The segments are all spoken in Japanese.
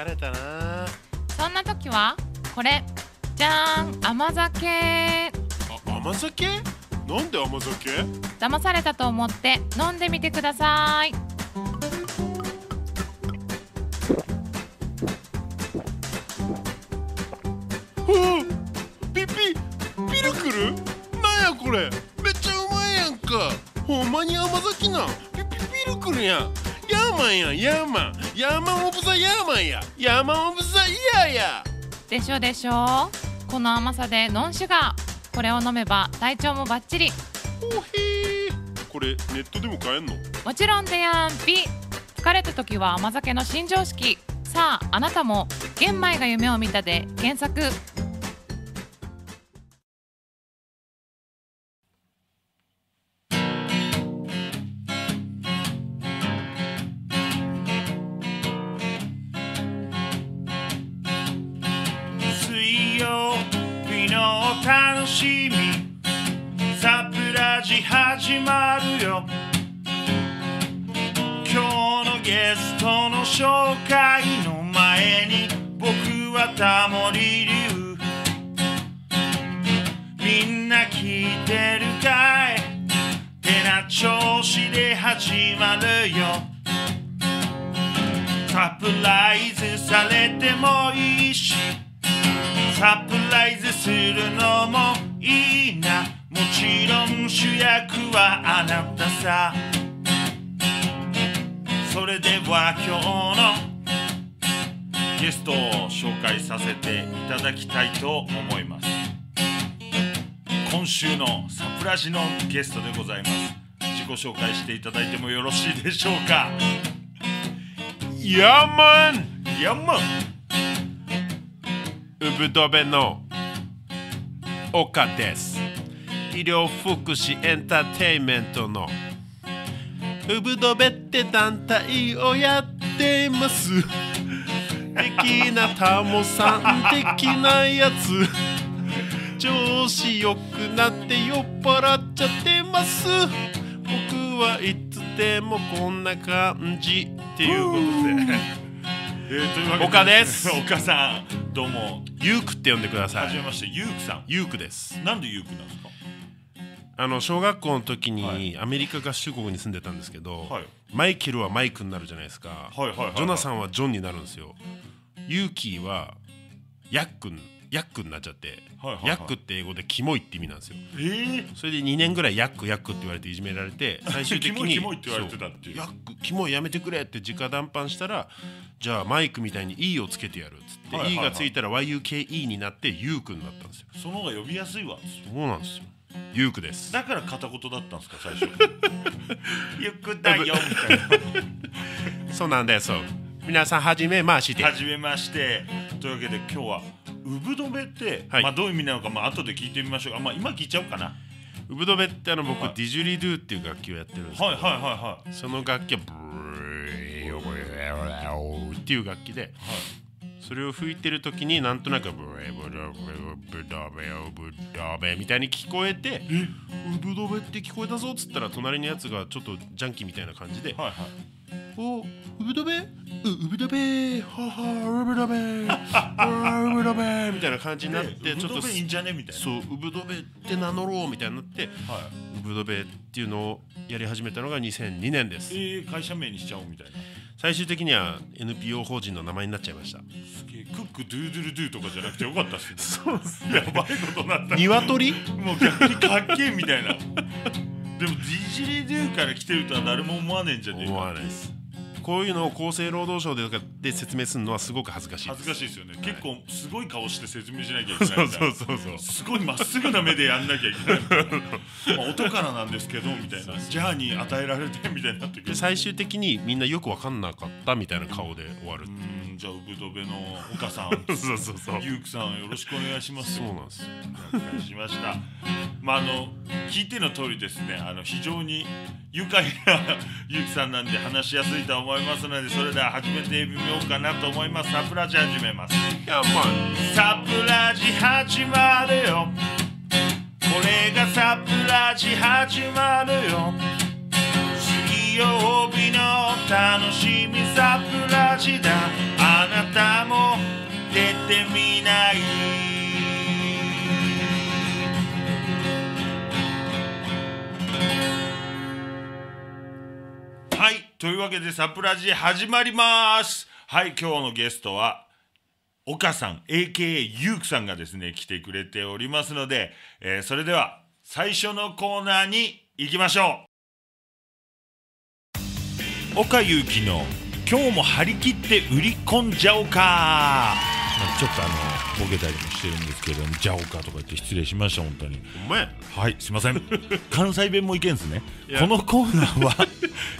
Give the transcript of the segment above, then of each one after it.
疲れたな。そんな時はこれじゃーん甘酒。あ甘酒？なんで甘酒？騙されたと思って飲んでみてください。はあピピピルクル？なんやこれ？めっちゃうまいやんか。ほんまに甘酒なん？ピピピルクルやん。ヤーマンやんヤーマンヤーマンオブザヤーマンや。ヤーマンオブザイヤーや。でしょでしょ。この甘さでノンシュガーこれを飲めば体調もバッチリ。おへー。これネットでも買えんの？もちろんでやん。ぴ疲れた時は甘酒の新常識。さああなたも玄米が夢を見たで検索タモリ流みんな聞いてるかい？てな調子で始まるよ。サプライズされてもいいし。サプライズするのもいいな。もちろん主役はあなたさ。それでは今日のゲストを紹介させていただきたいと思います。今週のサプラジのゲストでございます。自己紹介していただいてもよろしいでしょうか？ヤーマンヤンマンウブドベの岡です医療福祉エンターテインメントのウブドベって団体をやっています的なタモさん的なやつ。調子良くなって酔っ払っちゃってます。僕はいつでもこんな感じっていうことで。えー、というわけで。岡です。岡さんどうも。ユークって呼んでください。はじめまして。ゆうくさん。ユークです。なんでゆうくなんですか？あの小学校の時にはい。アメリカ合衆国に住んでたんですけど、はい。マイケルはマイクになるじゃないですか、はいはいはいはい。ジョナサンはジョンになるんですよユーキーはヤックンヤックになっちゃって、はいはいはい。ヤックって英語でキモいって意味なんですよ。えー、それで2年ぐらいヤックヤックって言われていじめられて 最終的にキモいって言われてたっていうそヤックキモいやめてくれって直談判したらじゃあマイクみたいに E をつけてやるっつって、はいはいはい。E がついたら YUKE になってユークになったんですよ。その方が呼びやすいわそうなんですよ。ユークです。だから片言だったんですか最初。ゆくだよみたい そうなんです皆さんはじめまして。なはじめまして。というわけで今日はウブドベって、はい。まあどういう意味なのかまあ後で聞いてみましょう。あまあ今聞いちゃおうかな。ウブドベってあの僕、はいディジュリドゥっていう楽器をやってるんですけど、はいはいはいはい。その楽器はブーっていう楽器で、それを吹いてる時になんとなくブレブドベブドベウブドベみたいに聞こえてウブドベって聞こえたぞっつったら隣のやつがちょっとジャンキーみたいな感じではいはい「おウブドベうウブドベははウブドベウブドベ」みたいな感じになってちょっとウブドベいいんじゃね？みたいな。そうウブドベって名乗ろうみたいになってはい。ウブドベっていうのをやり始めたのが2002年です。えー、会社名にしちゃおうみたいな。最終的には NPO 法人の名前になっちゃいました。すげえ。クックドゥードゥルドゥとかじゃなくてよかったっすね。そうやばいことになった。鶏？もう逆にかっけえみたいなでもディジリドゥから来てるとは誰も思わねえんじゃねえか思わないですこういうのを厚生労働省でで説明するのはすごく恥ずかしい。恥ずかしいですよね、結構すごい顔して説明しなきゃいけないみたいなそうそうそう。すごいまっすぐな目でやんなきゃいけない まあ音からなんですけどみたいな。ジャーに与えられてみたいになってくる。で最終的にみんなよく分かんなかったみたいな顔で終わるう。ーんじゃあウブドベの岡さん。そうそうそうゆう。くさんよろしくお願いします。そうなんですよ。お願いしました。まああの聞いての通りですね。あの非常に愉快なゆうきさんなんで話しやすいと思いますのでそれでは始めてみようかなと思います。サプラジ始めます。やばいサプラジ始まるよ。これがサプラジ始まるよ。水曜日の楽しみサプというわけでサプラジ始まります。はい今日のゲストは岡さん AKA ゆうくさんがですね来てくれておりますので、えーそれでは最初のコーナーに行きましょう。岡ゆうきの今日も張り切って売り込んじゃおうか。ちょっとあのボケたりもしてるんですけど「じゃおうか」とか言って失礼しました本当に。お前はいすいません。関西弁もいけんすね。このコーナーは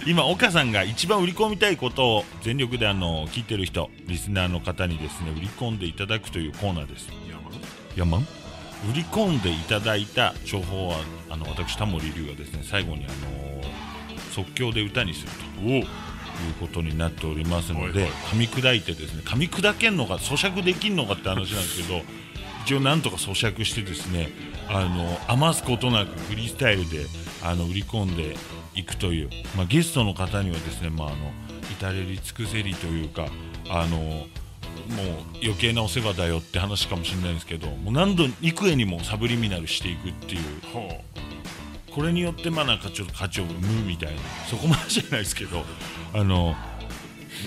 今岡さんが一番売り込みたいことを全力であの聞いてる人リスナーの方にですね売り込んでいただくというコーナーです。山売り込んでいただいた情報はあの私タモリ龍がですね最後にあの即興で歌にするということになっておりますので、はい噛み砕いてですね噛み砕けんのか咀嚼できんのかって話なんですけど一応なんとか咀嚼してですねあの余すことなくフリースタイルであの売り込んでいくという、まあ、ゲストの方にはですね、まあ、あの至れり尽くせりというかあのもう余計なお世話だよって話かもしれないんですけどもう何度幾重にもサブリミナルしていくっていうこれによってまあなんかちょっと価値を生むみたいなそこまでじゃないですけど あの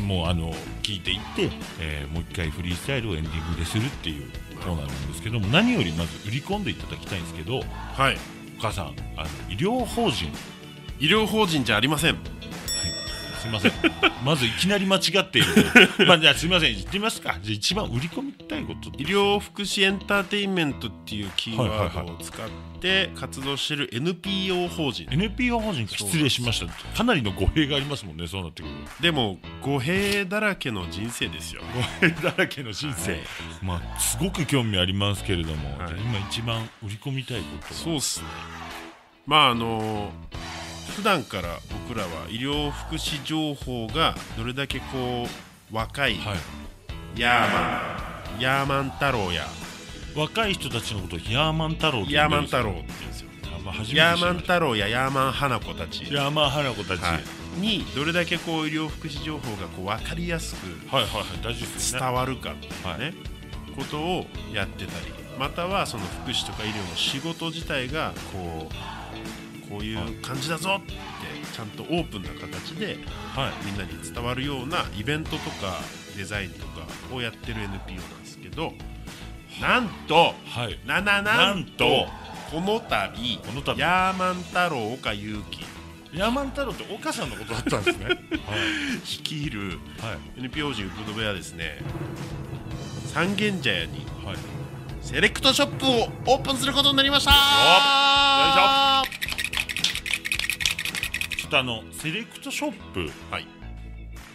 もうあの聞いていって、えーもう一回フリースタイルをエンディングでするっていうコーナーなんですけども何よりまず売り込んでいただきたいんですけどはい。お母さんあの医療法人。医療法人じゃありませんすみません。まずいきなり間違っている。まあじゃあすみません。言ってみますか。じゃあ一番売り込みたいこと。医療福祉エンターテインメントっていうキーワードを使って活動している NPO 法人。NPO 法人失礼しました。かなりの語弊がありますもんねそうなってくるでも語弊だらけの人生ですよ。語弊だらけの人生、はい。まあすごく興味ありますけれども、はい。今一番売り込みたいことは。そうっすね。まああの普段から僕らは医療福祉情報がどれだけこう若いはい。ヤーマンヤーマン太郎や。若い人たちのことをヤーマン太郎ってヤーマン太郎。って言うんですよヤーマン太郎やヤーマン花子たち、ヤーマン花子たち、はい、にどれだけこう医療福祉情報がこう分かりやすく伝わるかっていうね、はい。ことをやってたり。またはその福祉とか医療の仕事自体がこうこういう感じだぞってちゃんとオープンな形ではいみんなに伝わるようなイベントとかデザインとかをやってる NPO なんですけどなんとはい。なななんとと。この度この度。ヤーマン太郎岡祐希ヤーマン太郎って岡さんのことだったんですね。率いるはい。NPO 人ウブドベはですね三軒茶屋にはい。セレクトショップをオープンすることになりました。よちょ。っとあのセレクトショップ。はい。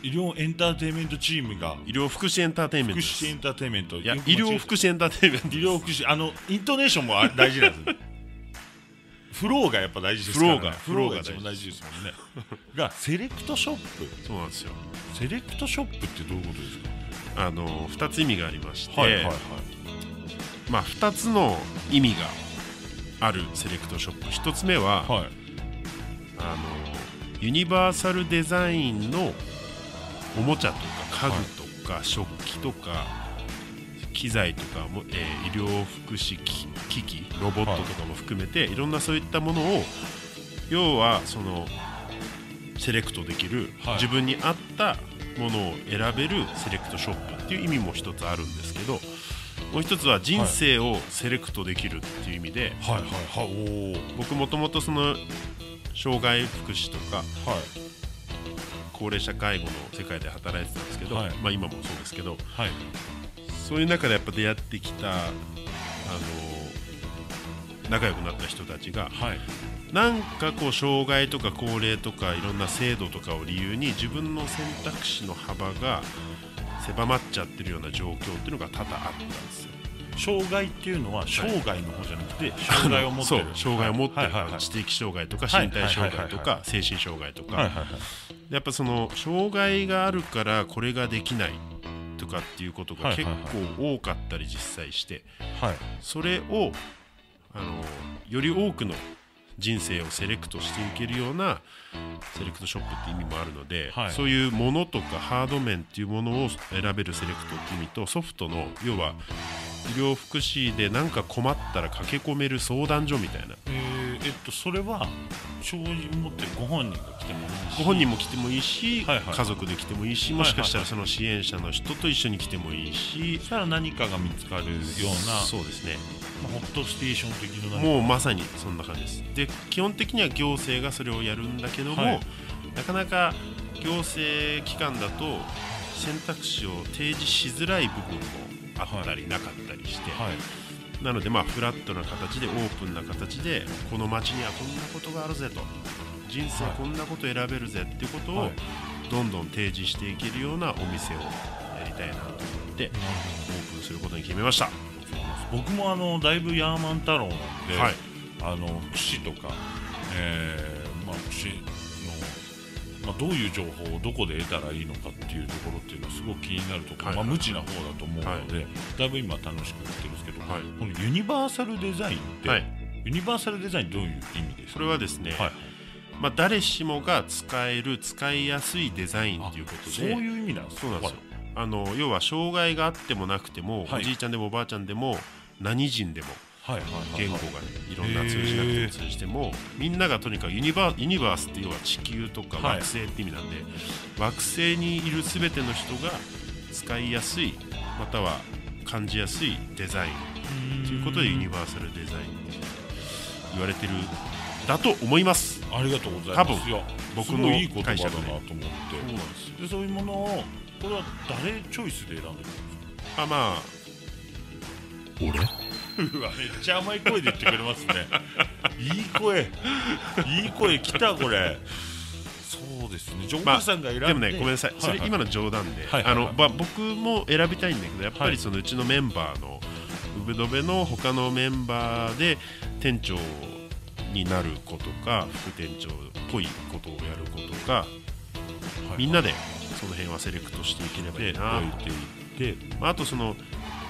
医療エンターテインメントチームが。医療福祉エンターテインメン福ト。です祉エンターテインメント。いや医療福祉エンターテインメント医療福祉あのイントネーションもあ大事なんです。ね フローがやっぱ大事ですから、ね、フローが。フローがフローが一番大事です。もんねがセレクトショップ。そうなんですよ。セレクトショップってどういうことですか？あの2つ意味がありまして、はいはいはい。まあ、2つの意味があるセレクトショップ。1つ目は、はい。あのユニバーサルデザインのおもちゃとか家具とか食器とか機材とかも、えー医療福祉機機器ロボットとかも含めて、い、ろんなそういったものを要はそのセレクトできる、はい。自分に合ったものを選べるセレクトショップっていう意味も一つあるんですけどもう一つは人生をセレクトできるっていう意味で、はいはいはい。お僕もともとその障害福祉とかおはい。高齢者介護の世界で働いてたんですけど、はい。まあ、今もそうですけどはい。そういう中でやっぱ出会ってきたあの仲良くなった人たちがはい。なんかこう障害とか高齢とかいろんな制度とかを理由に自分の選択肢の幅が狭まっちゃってるような状況っていうのが多々あったんですよ。障害っていうのは生涯の方じゃなくて障害を持ってる。障害を持ってる、知的障害とかはい身体障害とか精神障害とか、やっぱその障害があるからこれができないとかっていうことが結構多かったり実際して。はい。それをあのより多くの人生をセレクトしていけるようなセレクトショップって意味もあるので、はい。そういうものとかハード面っていうものを選べるセレクトって意味とソフトの要は医療福祉で何か困ったら駆け込める相談所みたいな。えっとそれは正直持ってるご本人が来てもいいし。ご本人も来てもいいし、はいはい。家族で来てもいいしもしかしたらその支援者の人と一緒に来てもいいし。そしたら何かが見つかるような。そうですね。まあホットステーション的なもうまさにそんな感じです。で基本的には行政がそれをやるんだけども、はい。なかなか行政機関だと選択肢を提示しづらい部分もあったりなかったりして、はい。なのでまあフラットな形でオープンな形でこの街にはこんなことがあるぜと。人生はい。こんなこと選べるぜっていうことをはい。どんどん提示していけるようなお店をやりたいなと思ってオープンすることに決めました。僕もあのだいぶヤーマン太郎なんで、はい。あの串とか、えーまあ、串の、まあ、どういう情報をどこで得たらいいのかっていうところっていうのはすごく気になるところ、はい。まあ、無知な方だと思うので、だいぶ今楽しくやってるんですけど、はい。このユニバーサルデザインって、はい。ユニバーサルデザインどういう意味ですそかれはですね、はい、まあ、誰しもが使える使いやすいデザインということでそういう意味なんですか？そうなんですよ。あの要は障害があってもなくても、はい。おじいちゃんでもおばあちゃんでも何人でも言語がねいろんな通じなくても通じてもみんながとにかくユニバユニバースって要は地球とかはい。惑星って意味なんで、惑星にいる全ての人が使いやすいまたは感じやすいデザイン。ということでユニバーサルデザインって言われてるだと思います。ありがとうござい多分ますいや僕すごいいい言葉だ解なと思って。そうなんです。よでそういうものをこれは誰チョイスで選んでるんですか？あまあ俺？うわめっちゃ甘い声で言ってくれますね。いい声。いい声きたこれ。そうですね。ジョンまあさんが選んで、でもねごめんなさい、それ今の冗談で、あのまあ僕も選びたいんだけどやっぱはい。りそのうちのメンバーのウブドベの他のメンバーで店長になる子とか副店長っぽいことをやる子とかはいみんなでその辺はセレクトしていければいでいな、置いてい。ってまあ、あとその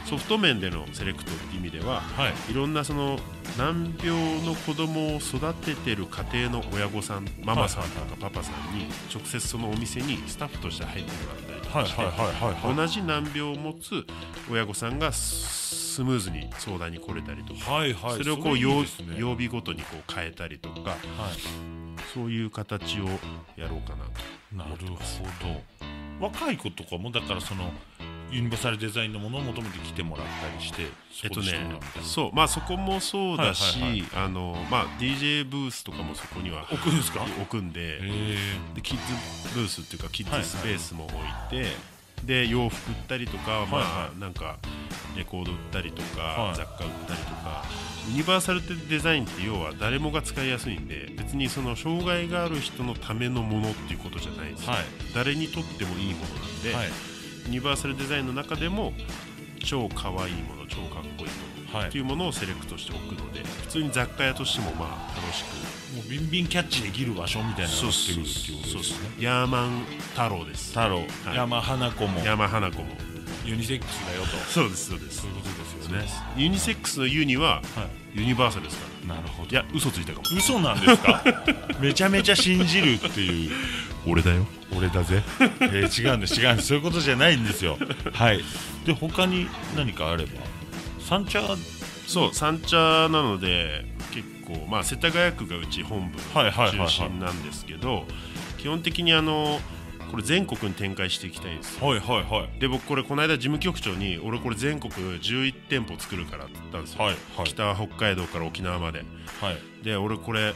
ソフト面でのセレクトっていう意味でははい。いろんなその難病の子供を育ててる家庭の親御さんママさんとかパパさんに直接そのお店にスタッフとして入ってもらったりとはいか同じ難病を持つ親御さんがスムーズに相談に来れたりとか、はいはいそれをこう曜日ごとにこう変えたりとかはい。そういう形をやろうかなとなるほど。若い子とかもだからそのユニバーサルデザインのものを求めて来てもらったりしてえっとねそうまあそこもそうだし、はいはいあのまあ DJ ブースとかもそこには置くんですか？置くんで、え。でキッズブースっていうかキッズスペースも置いて、で洋服売ったりとか、まはい。あはなんかレコード売ったりとか、はい。雑貨売ったりとかユニバーサルデザインって要は誰もが使いやすいんで別にその障害がある人のためのものっていうことじゃないんですよ、はい。誰にとってもいいものなんで、はい。ユニバーサルデザインの中でも超可愛いもの超かっこいいものはい。っていうものをセレクトしておくので普通に雑貨屋としてもまあ楽しく。もうビンビンキャッチできる場所みたいなのそうが作るそうっていうことですね。ヤーマン太郎です。太郎、はい。山花子も山花子もユニセックスだよと。そうですそうです。そういうことですよね。ユニセックスのユニははユニバーサルですから。いなるほいや嘘ついたかも。嘘なんですか？めちゃめちゃ信じるっていう俺だよ。俺だぜ、えー違うんです違うんですそういうことじゃないんですよ。はい。で他に何かあれば？三茶？そう三茶なので結構まあ世田谷区がうち本部中心なんですけど基本的にあのこれ全国に展開していきたいんですよ。はいはいはい。で僕これこの間事務局長に俺これ全国11店舗作るからって言ったんですよ、はいはい。北は北海道から沖縄まで。はい。で俺これ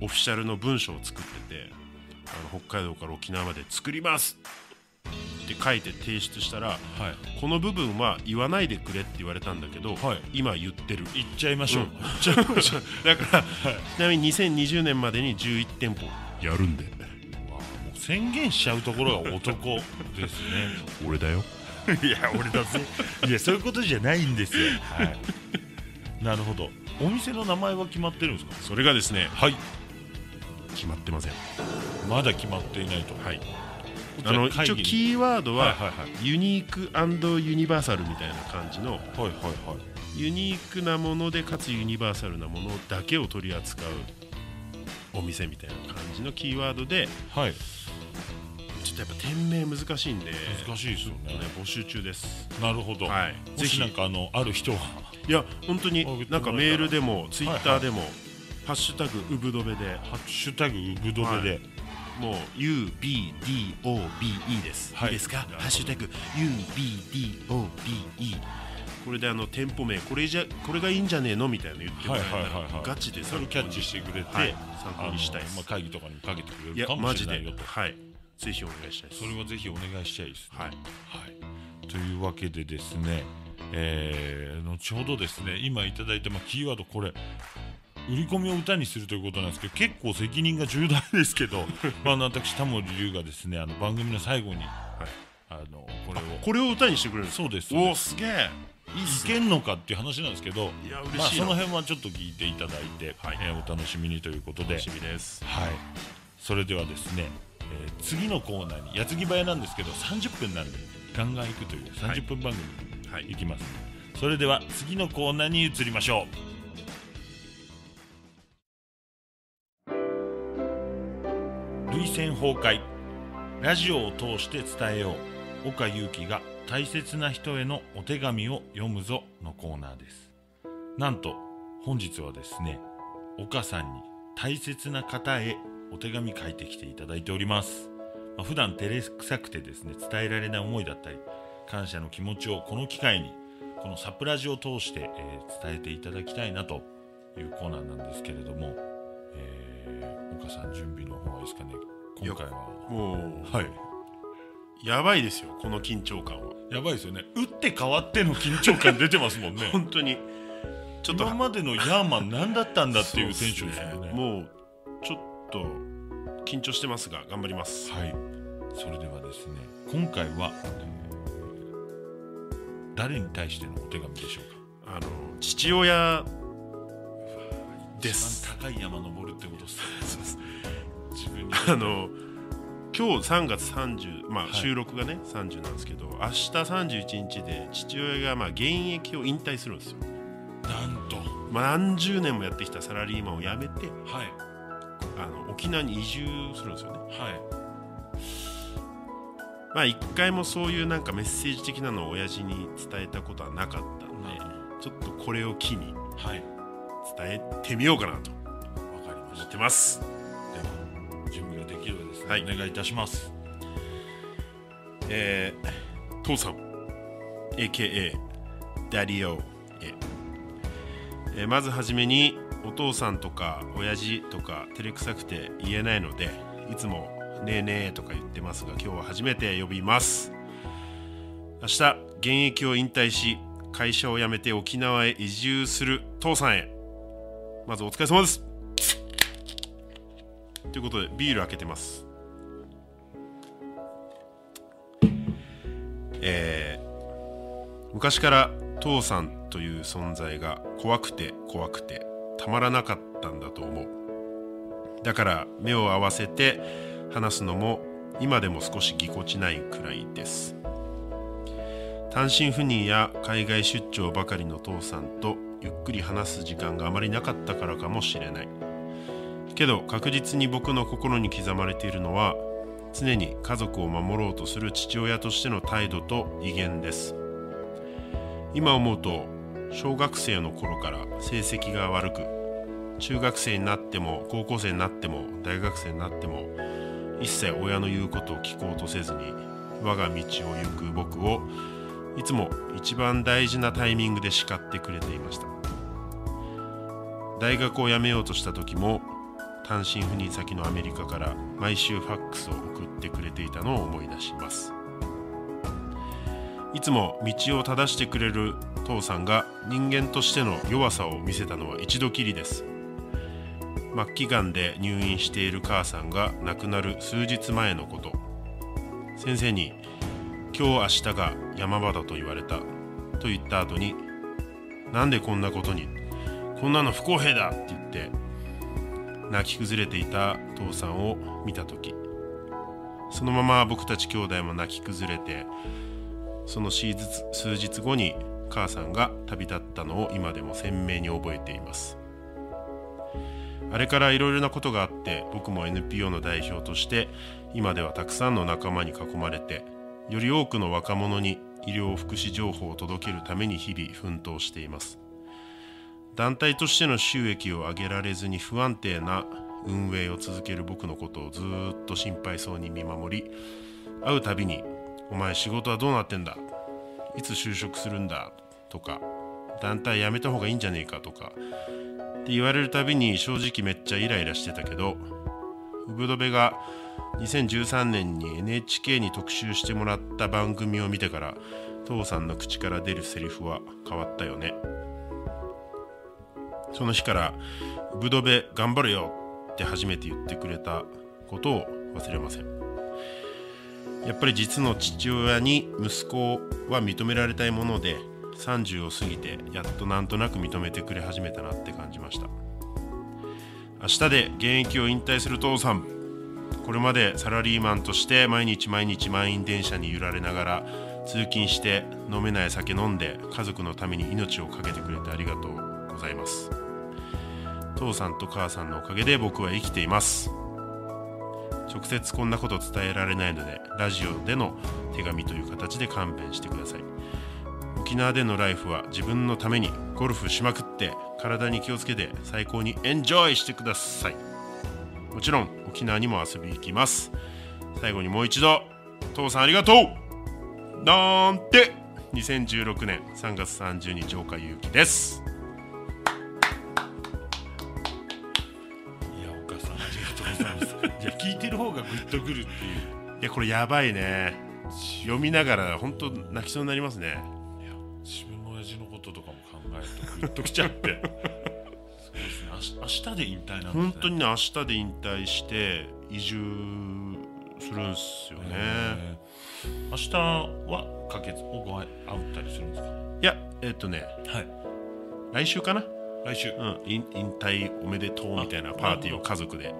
オフィシャルの文章を作っててあの北海道から沖縄まで作ります。って書いて提出したらはい。この部分は言わないでくれって言われたんだけど、はい。今言ってる。行っちゃいましょう、うん。だから、ちなみに2020年までに11店舗やるんで。宣言しちゃうところが男ですね。俺だよ。いや俺だぜ。いやそういうことじゃないんですよ。はい。なるほど。お店の名前は決まってるんですか？それがですねはい。決まってませんまだ決まっていないと。はい。あの一応キーワードは、はいはいはい。ユニークユニバーサルみたいな感じの。はいはいはい。ユニークなものでかつユニバーサルなものだけを取り扱うお店みたいな感じのキーワードではい。ちょっとやっぱ店名難しいんで。難しいですよね。ね募集中です。なるほど、はい。もしなんかあのある人は。いや本当になんかメールでもツイッターでも、ハッシュタグウブドベで。ハッシュタグウブドベで、もう UBDOBE です、はい。い、いですか？ハッシュタグ UBDOBE これであの店舗名これじゃこれがいいんじゃねえのみたいなの言ってもらえたら、ガチでそれをキャッチしてくれて、はい参考にしたいです。まあ、会議とかにもかけてくれるかもマジでしれないよと。はい。ぜひお願いしたいです。それはぜひお願いしたいですね。はい。はい、というわけでですね、えー後ほどですね今いただいた、まあ、キーワードこれ売り込みを歌にするということなんですけど結構責任が重大ですけど まあ私タモリ龍がですねあの番組の最後に、あのこれを。これを歌にしてくれるんですそうです。おおすげえ。いけんのかっていう話なんですけどいや嬉しいな。まあ、その辺はちょっと聞いていただいて、はい。えーお楽しみにということで。楽しみです。はい、それではですね、えー次のコーナーに矢継ぎ早なんですけど30分なんでガンガン行くという30分番組はい。に行きます、それでは次のコーナーに移りましょう涙腺崩壊。ラジオを通して伝えよう。岡祐希が大切な人へのお手紙を読むぞのコーナーです。なんと本日はですね岡さんに大切な方へお手紙書いてきていただいております、まあ、普段照れくさくてですね伝えられない思いだったり感謝の気持ちをこの機会にこのサプラジを通して、えー伝えていただきたいなというコーナーなんですけれども、えー岡さん準備の方はいいですかね今回は。もうはい。やばいですよこの緊張感は。やばいですよね。打って変わっての緊張感出てますもんね。本当に。ちょっと今までのヤーマン何だったんだっていう選手ですよね。もうちょっと緊張してますが頑張ります。はい、それではですね今回は、えー誰に対してのお手紙でしょうか？あの父親です。高い山登るってことです あの今日3月30まあ、はい。収録がね30なんですけど明日31日で父親がまあ現役を引退するんですよ、なんと。まあ、何十年もやってきたサラリーマンを辞めてはい。あの沖縄に移住するんですよね。はい。まあ一回もそういうなんかメッセージ的なのを親父に伝えたことはなかったんでちょっとこれを機にはい。伝えてみようかなと思ってますはい。お願いいたします。えー、父さん AKA ダディオ、えまずはじめにお父さんとか親父とか照れくさくて言えないのでいつも「ねえねえ」とか言ってますが今日は初めて呼びます。明日現役を引退し会社を辞めて沖縄へ移住する父さんへ。まずお疲れ様です。ということでビール開けてます。えー昔から父さんという存在が怖くて怖くてたまらなかったんだと思う。だから目を合わせて話すのも今でも少しぎこちないくらいです。単身赴任や海外出張ばかりの父さんとゆっくり話す時間があまりなかったからかもしれない。けど確実に僕の心に刻まれているのは常に家族を守ろうとする父親としての態度と威厳です。今思うと小学生の頃から成績が悪く中学生になっても高校生になっても大学生になっても一切親の言うことを聞こうとせずに我が道を行く僕をいつも一番大事なタイミングで叱ってくれていました。大学を辞めようとした時も単身赴任先のアメリカから毎週ファックスを送ってくれていたのを思い出します。いつも道を正してくれる父さんが人間としての弱さを見せたのは一度きりです。末期がんで入院している母さんが亡くなる数日前のこと。先生に「今日明日が山場だと言われた」と言った後に「なんでこんなことにこんなの不公平だ!」って言って泣き崩れていた父さんを見た時そのまま僕たち兄弟も泣き崩れてその数日数日後に母さんが旅立ったのを今でも鮮明に覚えています。あれからいろいろなことがあって僕も NPO の代表として今ではたくさんの仲間に囲まれてより多くの若者に医療福祉情報を届けるために日々奮闘しています。団体としての収益を上げられずに不安定な運営を続ける僕のことをずっと心配そうに見守り会うたびに「お前仕事はどうなってんだ？いつ就職するんだ」とか「団体辞めた方がいいんじゃねえか」とかって言われるたびに正直めっちゃイライラしてたけどウブドベが2013年に NHK に特集してもらった番組を見てから父さんの口から出るセリフは変わったよね。その日から「ブドベ頑張れよ」って初めて言ってくれたことを忘れません。やっぱり実の父親に息子は認められたいもので30を過ぎてやっとなんとなく認めてくれ始めたなって感じました。明日で現役を引退する父さん。これまでサラリーマンとして毎日毎日満員電車に揺られながら通勤して飲めない酒飲んで家族のために命を懸けてくれてありがとうございます。父さんと母さんのおかげで僕は生きています。直接こんなこと伝えられないのでラジオでの手紙という形で勘弁してください。沖縄でのライフは自分のためにゴルフしまくって体に気をつけて最高にエンジョイしてください。もちろん沖縄にも遊び行きます。最後にもう一度父さんありがとう!なんて !2016 年3月30日岡祐希です。方がグッとくるっていう。いやこれやばいね。読みながら本当泣きそうになりますね。いや自分の親父のこととかも考えるとグッときちゃって。そうですね。明日明日で引退なんですね。本当にね明日で引退して移住するんすよね。へー。明日はかけずおご会ったりするんですか？いやえっとね。はい。来週かな？来週。うん。引引退おめでとうみたいなパーティーを家族で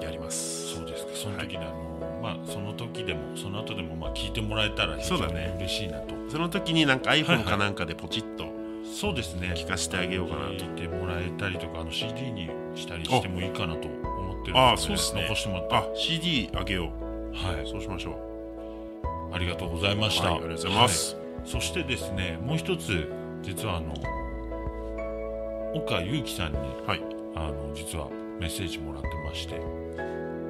やります。そうですか。その時にあの、まあその時でもその後でもまあ聞いてもらえたら非常うだね。嬉しいなと。その時になんかはい iPhone かなんかでポチッとそうですね。聞かせてあげようかなと聞いてもらえたりとかあの CD にしたりしてもいいかなと思ってるのでああそうっすね。残してもらって。あ CD あげよはうそうしましょいありがとうございました、うはいありがとうございます、はい。そしてですねもう一つ実はあの岡祐樹さんにはい、あの実はメッセージもらってまして。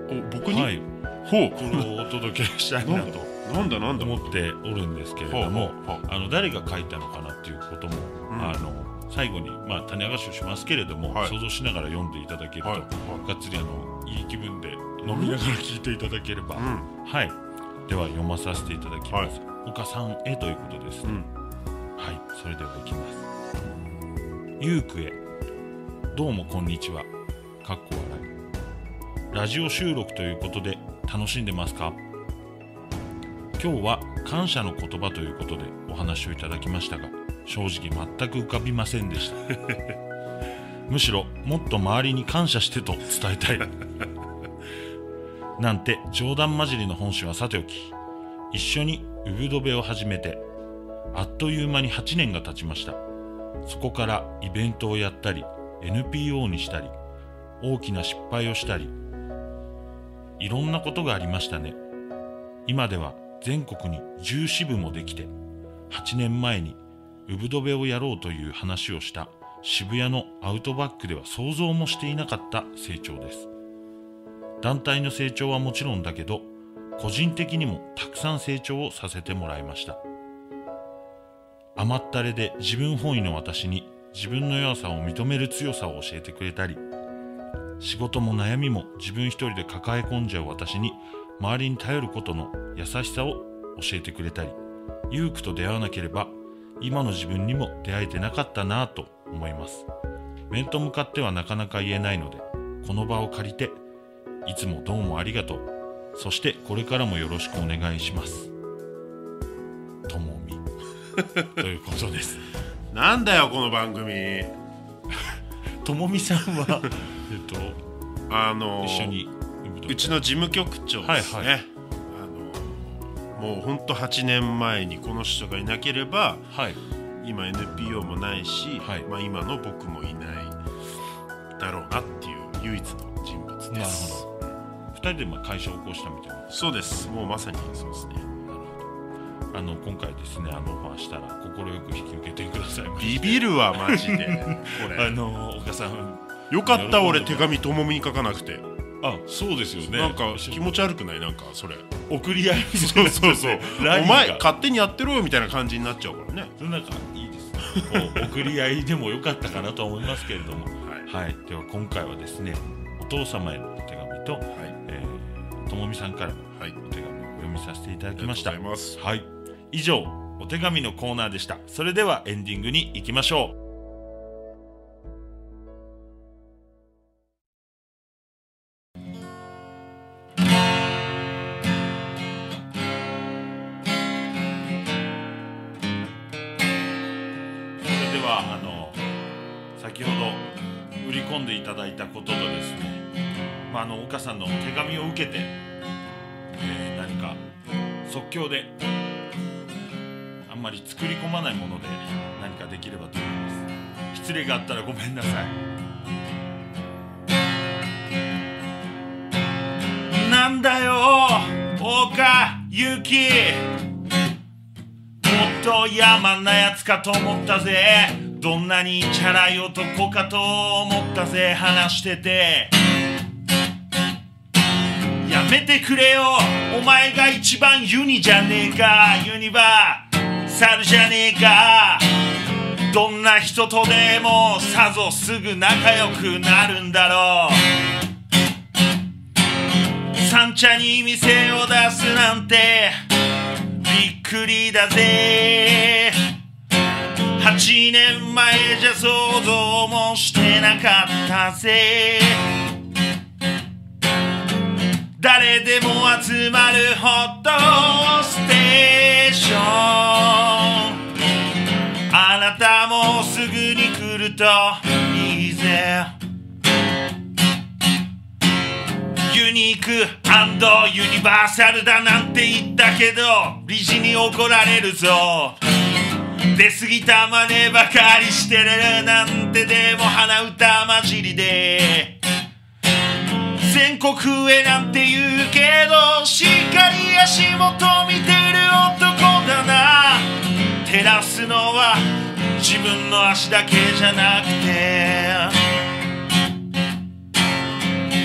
お僕に、はい。ほう。これをお届けしたいなと。なんだなんだ。思っておるんですけれどもあの誰が書いたのかなっていうことも、うん。あの最後に、まあ、種明かしをしますけれども、はい。想像しながら読んでいただけると、はい。がっつりあのいい気分で飲みながら聞いていただければ、うん。はい。では読まさせていただきます、岡さんへということです、うん。はい。それではいきます。ゆうくへ。どうもこんにちはかっこ笑い。ラジオ収録ということで楽しんでますか？今日は感謝の言葉ということでお話をいただきましたが正直全く浮かびませんでした。むしろもっと周りに感謝してと伝えたい。なんて冗談交じりの本心はさておき一緒にウブドベを始めてあっという間に8年が経ちました。そこからイベントをやったり NPO にしたり大きな失敗をしたりいろんなことがありましたね。今では全国に10支部もできて8年前にウブドベをやろうという話をした渋谷のアウトバックでは想像もしていなかった成長です。団体の成長はもちろんだけど個人的にもたくさん成長をさせてもらいました。甘ったれで自分本位の私に自分の弱さを認める強さを教えてくれたり仕事も悩みも自分一人で抱え込んじゃう私に周りに頼ることの優しさを教えてくれたりユークと出会わなければ今の自分にも出会えてなかったなぁと思います。面と向かってはなかなか言えないのでこの場を借りていつもどうもありがとう。そしてこれからもよろしくお願いします。ともみ。ということです。なんだよこの番組。ともみさんはえっとあの一緒に。うちの事務局長ですね、はいはあのもうほんと8年前にこの人がいなければはい。今 NPO もないし、はい。まあ、今の僕もいないだろうなっていう唯一の人物です。なるほ二人でまあ会社を起こしたみたいなそうです。もうまさにそうですね。あの今回ですねあのオファーしたら快く引き受けてくださいましビビるわマジで。こ あれの岡さんよかった俺手紙ともみに書かなくて、あそうですよね。なんか気持ち悪くない？なんかそれ。送り合いそうそうそう。ラリーが。お前勝手にやってろよみたいな感じになっちゃうからね。なんかいいですね。送り合いでもよかったかなと思いますけれども。はい。はい。では今回はですねお父様へのお手紙。と、はい。えーともみさんからはい。お手紙を読みさせていただきました。はい。以上お手紙のコーナーでした。それではエンディングに行きましょう込んでいただいたこととですね、まあ、あの岡さんの手紙を受けて、えー何か即興であんまり作り込まないもので何かできればと思います。失礼があったらごめんなさい。なんだよ岡ゆきもっと野蛮なやつかと思ったぜ。どんなにチャラい男かと思ったぜ話してて。やめてくれよ。お前が一番ユニじゃねえか。ユニバーサルじゃねえか。どんな人とでもさぞすぐ仲良くなるんだろう。三茶に店を出すなんてびっくりだぜ。8年前じゃ想像もしてなかったぜ。誰でも集まるホットステーション。あなたもすぐに来るといいぜ。ユニークユニバーサルだなんて言ったけど理事に怒られるぞ。出過ぎた真似ばかりしてるなんてでも鼻歌混じりで。全国へなんて言うけどしっかり足元見てる男だな。照らすのは自分の足だけじゃなくて。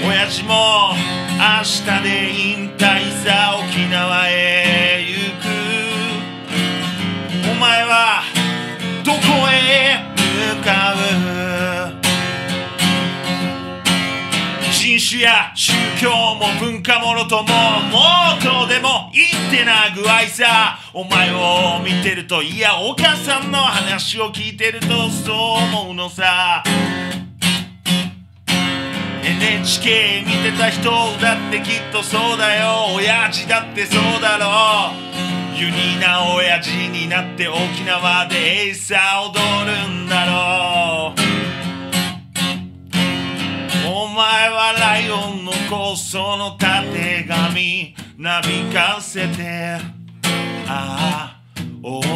親父も明日で引退さ沖縄へ。種や宗教も文化ものとももっとでも言ってな具合さお前を見てるといやお母さんの話を聞いてるとそう思うのさ NHK 見てた人だってきっとそうだよ親父だってそうだろうユニーな親父になって沖縄でエイサー踊るんだろう前はライオンの子そのたてがみなびかせて。ああ大海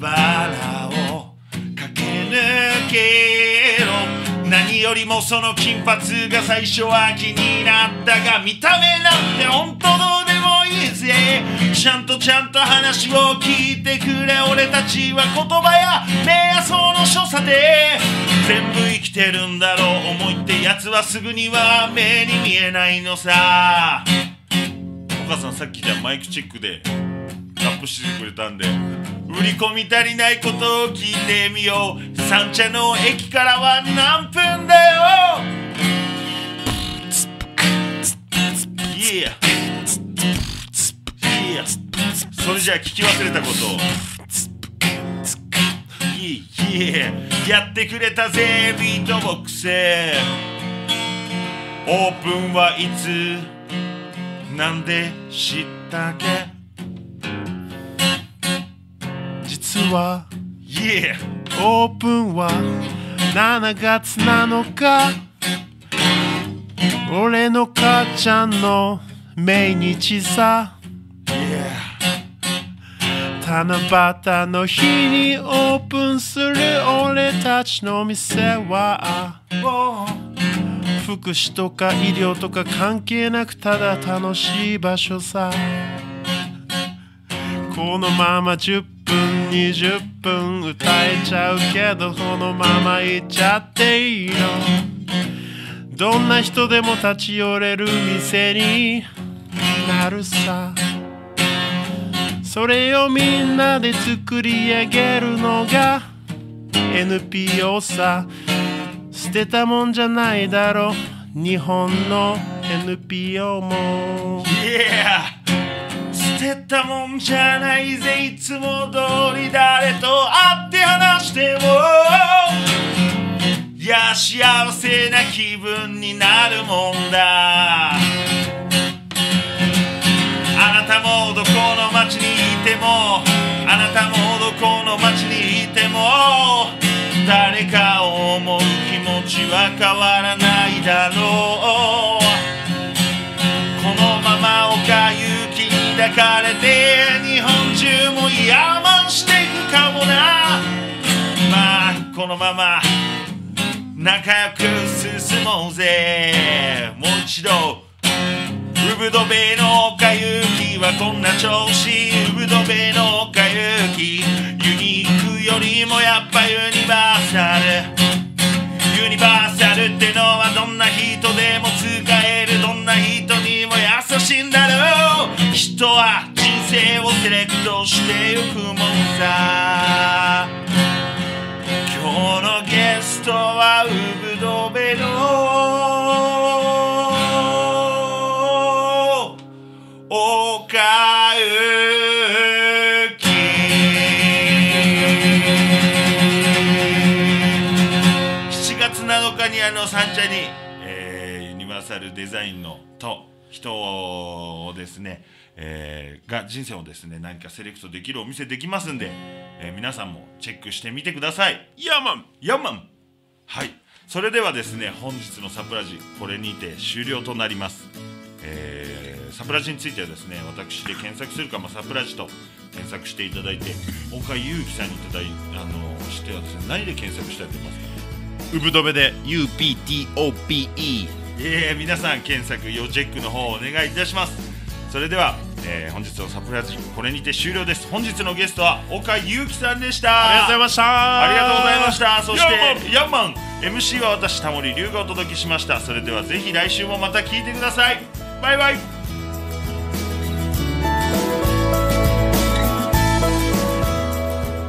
原を駆け抜けろ。何よりもその金髪が最初は気になったが見た目なんて本当どうでちゃんとちゃんと話を聞いてくれ俺たちは言葉や目やその所作で。全部生きてるんだろう思いってやつはすぐには目に見えないのさ。お母さんさっきじゃマイクチェックでラップしてくれたんで売り込み足りないことを聞いてみよう。三茶の駅からは何分だよ。Yeah Yeah それじゃあ聞き忘れたことを。Yeah やってくれたぜビートボックス。オープンはいつ？なんで知ったっけ？実は。Yeah オープンは7月7日俺の母ちゃんの命日さ七夕の日にオープンする俺たちの店は。福祉とか医療とか関係なくただ楽しい場所さ。このまま10分20分歌えちゃうけどこのまま行っちゃっていいの。どんな人でも立ち寄れる店になるさ。それをみんなで作り上げるのが NPO さ。捨てたもんじゃないだろ。日本の NPO も。Yeah! 捨てたもんじゃないぜ。いつも通り誰と会って話しても。いや幸せな気分になるもんだ。あなたもどこの街は変わらないだろうこのまま岡行きに抱かれて日本中も野蛮していくかもな。まあこのまま仲良く進もうぜ。もう一度ウブドベの岡行きはこんな調子ウブドベの岡行きユニークよりもやっぱユニバーサル。ユニバーサルってのはどんな人でも使える。どんな人にも優しいんだろう。人は人生をセレクトしてゆくもんさ。今日のゲストはウブドベの。あの三茶に、えーユニバーサルデザインのと人をですね、えーが人生をですね何かセレクトできるお店できますんで、えー皆さんもチェックしてみてください。ヤーマン。ヤーマン。はい。それではですね本日のサプラジこれにて終了となります、えーサプラジについてはですね私で検索するか、まあ、サプラジと検索していただいて岡裕樹さんにいただいあのしてはですね何で検索したいと思いますか？ウブドベで UPTOPE えー、皆さん検索要チェックの方お願いいたします。それでは、えー本日のサプライズこれにて終了です。本日のゲストは岡裕樹さんでした。ありがとうございました。ありがとうございました。そしてヤンマン MC は私タモリ龍がお届けしました。それではぜひ来週もまた聞いてください。バイバイ